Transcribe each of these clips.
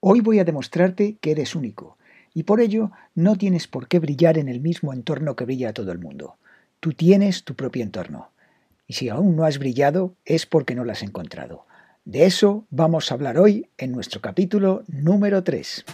Hoy voy a demostrarte que eres único y por ello no tienes por qué brillar en el mismo entorno que brilla todo el mundo. Tú tienes tu propio entorno. Y si aún no has brillado es porque no lo has encontrado. De eso vamos a hablar hoy en nuestro capítulo número 3.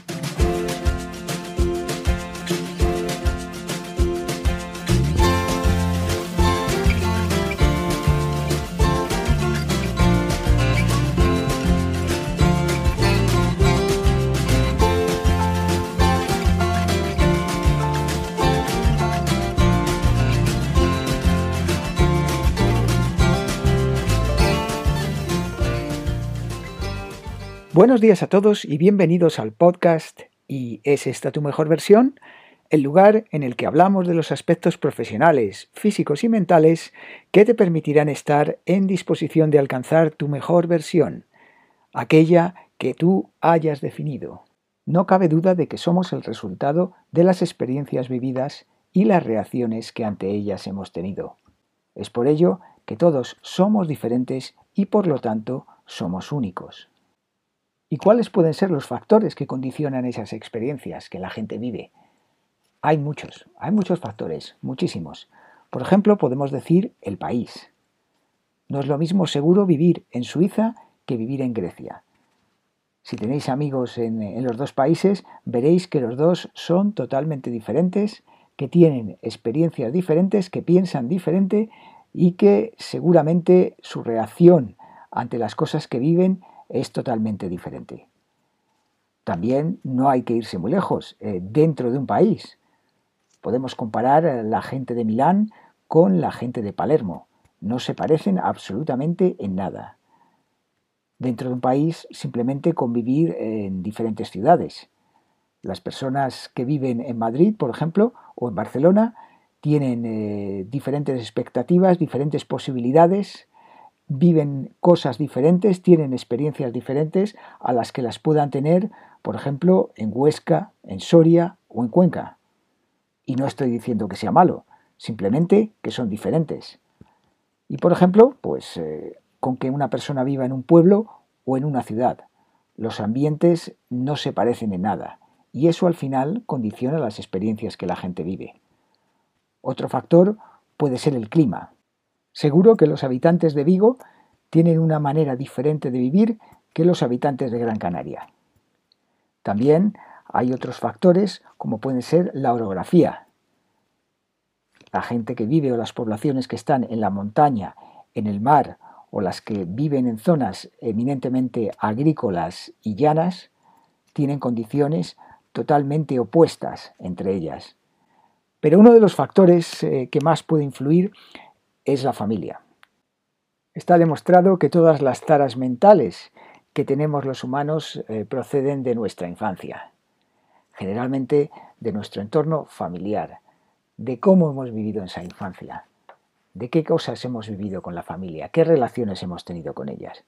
Buenos días a todos y bienvenidos al podcast ¿Y es esta tu mejor versión? El lugar en el que hablamos de los aspectos profesionales, físicos y mentales que te permitirán estar en disposición de alcanzar tu mejor versión, aquella que tú hayas definido. No cabe duda de que somos el resultado de las experiencias vividas y las reacciones que ante ellas hemos tenido. Es por ello que todos somos diferentes y por lo tanto somos únicos. ¿Y cuáles pueden ser los factores que condicionan esas experiencias que la gente vive? Hay muchos, hay muchos factores, muchísimos. Por ejemplo, podemos decir el país. No es lo mismo seguro vivir en Suiza que vivir en Grecia. Si tenéis amigos en, en, los dos países, veréis que los dos son totalmente diferentes, que tienen experiencias diferentes, que piensan diferente y que seguramente su reacción ante las cosas que viven es totalmente diferente. También no hay que irse muy lejos, eh, dentro de un país. Podemos comparar la gente de Milán con la gente de Palermo. No se parecen absolutamente en nada. Dentro de un país simplemente convivir en diferentes ciudades. Las personas que viven en Madrid, por ejemplo, o en Barcelona, tienen eh, diferentes expectativas, diferentes posibilidades, viven cosas diferentes, tienen experiencias diferentes a las que las puedan tener, por ejemplo, en Huesca, en Soria o en Cuenca. Y no estoy diciendo que sea malo, simplemente que son diferentes. Y por ejemplo, pues eh, con que una persona viva en un pueblo o en una ciudad, los ambientes no se parecen en nada y eso al final condiciona las experiencias que la gente vive. Otro factor puede ser el clima. Seguro que los habitantes de Vigo tienen una manera diferente de vivir que los habitantes de Gran Canaria. También hay otros factores como pueden ser la orografía. La gente que vive o las poblaciones que están en la montaña, en el mar o las que viven en zonas eminentemente agrícolas y llanas tienen condiciones totalmente opuestas entre ellas. Pero uno de los factores eh, que más puede influir es la familia. Está demostrado que todas las taras mentales que tenemos los humanos eh, proceden de nuestra infancia, generalmente de nuestro entorno familiar, de cómo hemos vivido en esa infancia, de qué cosas hemos vivido con la familia, qué relaciones hemos tenido con ellas.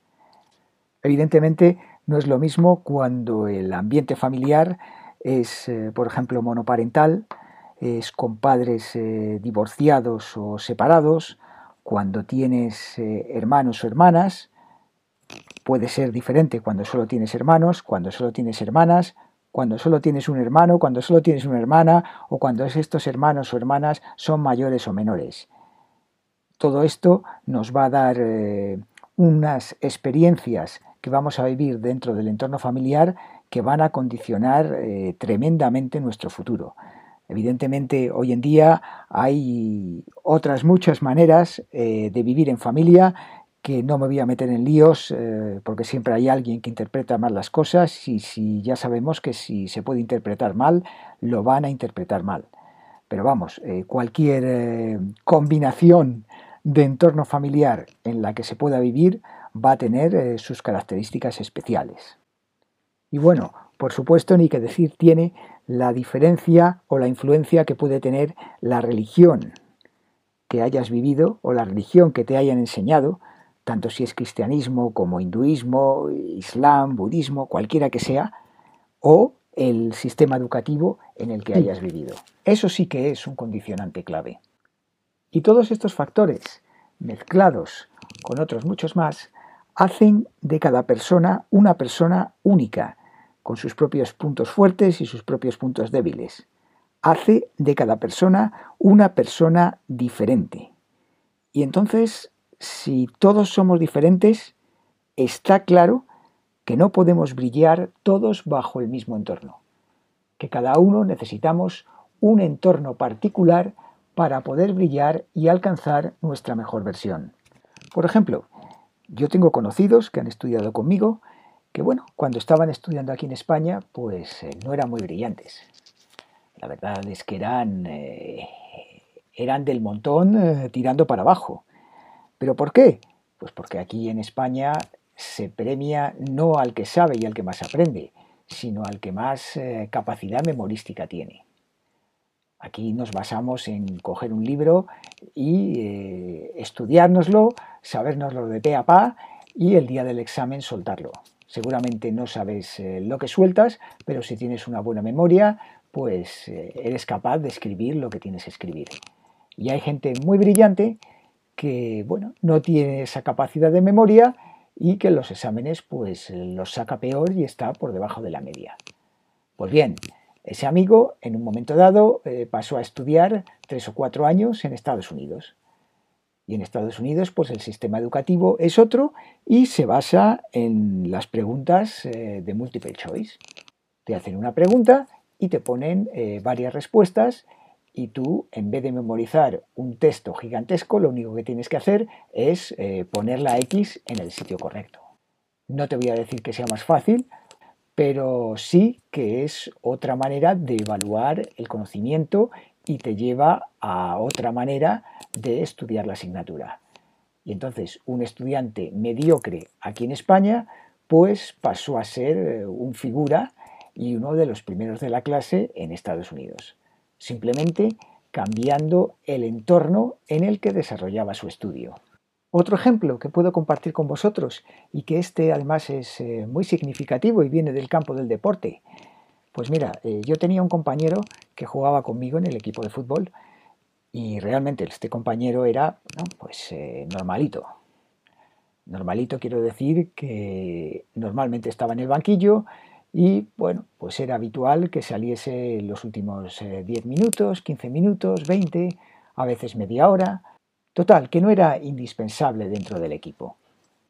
Evidentemente no es lo mismo cuando el ambiente familiar es, eh, por ejemplo, monoparental, es con padres eh, divorciados o separados, cuando tienes eh, hermanos o hermanas, puede ser diferente cuando solo tienes hermanos, cuando solo tienes hermanas, cuando solo tienes un hermano, cuando solo tienes una hermana o cuando estos hermanos o hermanas son mayores o menores. Todo esto nos va a dar eh, unas experiencias que vamos a vivir dentro del entorno familiar que van a condicionar eh, tremendamente nuestro futuro. Evidentemente, hoy en día hay otras muchas maneras eh, de vivir en familia que no me voy a meter en líos eh, porque siempre hay alguien que interpreta mal las cosas y si ya sabemos que si se puede interpretar mal, lo van a interpretar mal. Pero vamos, eh, cualquier combinación de entorno familiar en la que se pueda vivir va a tener sus características especiales. Y bueno, por supuesto, ni que decir tiene la diferencia o la influencia que puede tener la religión que hayas vivido o la religión que te hayan enseñado, tanto si es cristianismo como hinduismo, islam, budismo, cualquiera que sea, o el sistema educativo en el que hayas vivido. Eso sí que es un condicionante clave. Y todos estos factores, mezclados con otros muchos más, hacen de cada persona una persona única, con sus propios puntos fuertes y sus propios puntos débiles. Hace de cada persona una persona diferente. Y entonces, si todos somos diferentes, está claro que no podemos brillar todos bajo el mismo entorno, que cada uno necesitamos un entorno particular para poder brillar y alcanzar nuestra mejor versión. Por ejemplo, yo tengo conocidos que han estudiado conmigo que, bueno, cuando estaban estudiando aquí en España, pues eh, no eran muy brillantes. La verdad es que eran, eh, del montón eh, tirando para abajo. ¿Pero por qué? Pues porque aquí en España se premia no al que sabe y al que más aprende, sino al que más capacidad memorística tiene. Aquí nos basamos en coger un libro y estudiárnoslo, sabernoslo de pe a pa y el día del examen soltarlo. Seguramente no sabes eh, lo que sueltas, pero si tienes una buena memoria, pues eh, eres capaz de escribir lo que tienes que escribir. Y hay gente muy brillante que, bueno, no tiene esa capacidad de memoria y que los exámenes pues los saca peor y está por debajo de la media. Pues bien, ese amigo, en un momento dado, eh, pasó a estudiar tres o cuatro años en Estados Unidos. Y en Estados Unidos, pues el sistema educativo es otro y se basa en las preguntas eh, de multiple choice. Te hacen una pregunta y te ponen eh, varias respuestas y tú, en vez de memorizar un texto gigantesco, lo único que tienes que hacer es poner la X en el sitio correcto. No te voy a decir que sea más fácil, pero sí que es otra manera de evaluar el conocimiento y te lleva a otra manera de estudiar la asignatura. Y entonces un estudiante mediocre aquí en España pues pasó a ser eh, un figura y uno de los primeros de la clase en Estados Unidos, simplemente cambiando el entorno en el que desarrollaba su estudio. Otro ejemplo que puedo compartir con vosotros y que este además es eh, muy significativo y viene del campo del deporte. Pues mira, eh, yo tenía un compañero que jugaba conmigo en el equipo de fútbol y realmente este compañero era pues eh, normalito. Normalito quiero decir que normalmente estaba en el banquillo y bueno, pues era habitual que saliese los últimos 10 minutos, 15 minutos, 20, a veces media hora Total, que no era indispensable dentro del equipo.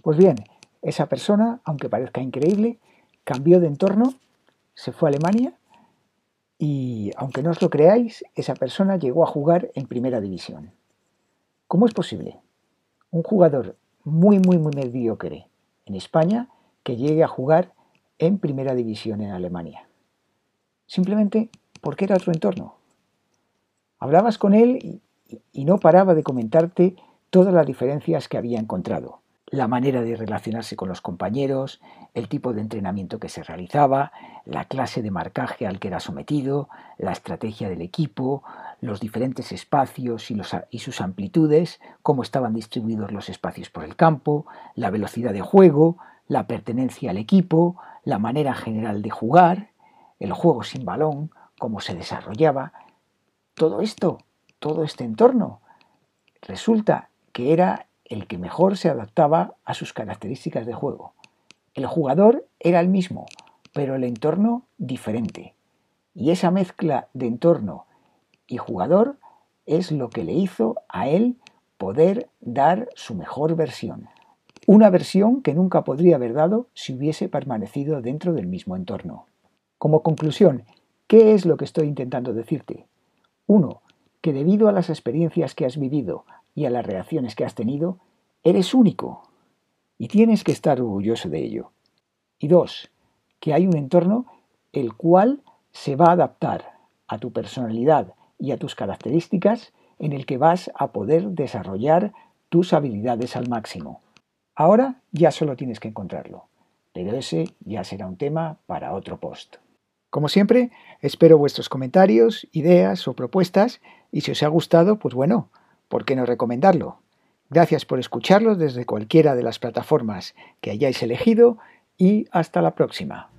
Pues bien, esa persona, aunque parezca increíble, cambió de entorno, se fue a Alemania y, aunque no os lo creáis, esa persona llegó a jugar en primera división. ¿Cómo es posible? Un jugador muy, muy, muy mediocre en España que llegue a jugar en primera división en Alemania. Simplemente porque era otro entorno. Hablabas con él y y no paraba de comentarte todas las diferencias que había encontrado. La manera de relacionarse con los compañeros, el tipo de entrenamiento que se realizaba, la clase de marcaje al que era sometido, la estrategia del equipo, los diferentes espacios y, sus amplitudes, cómo estaban distribuidos los espacios por el campo, la velocidad de juego, la pertenencia al equipo, la manera general de jugar, el juego sin balón, cómo se desarrollaba. Todo esto todo este entorno. Resulta que era el que mejor se adaptaba a sus características de juego. El jugador era el mismo, pero el entorno diferente. Y esa mezcla de entorno y jugador es lo que le hizo a él poder dar su mejor versión. Una versión que nunca podría haber dado si hubiese permanecido dentro del mismo entorno. Como conclusión, ¿qué es lo que estoy intentando decirte? Uno, que debido a las experiencias que has vivido y a las reacciones que has tenido, eres único y tienes que estar orgulloso de ello. Y dos, que hay un entorno el cual se va a adaptar a tu personalidad y a tus características en el que vas a poder desarrollar tus habilidades al máximo. Ahora ya solo tienes que encontrarlo, pero ese ya será un tema para otro post. Como siempre, espero vuestros comentarios, ideas o propuestas y si os ha gustado, pues bueno, ¿por qué no recomendarlo? Gracias por escucharlo desde cualquiera de las plataformas que hayáis elegido y hasta la próxima.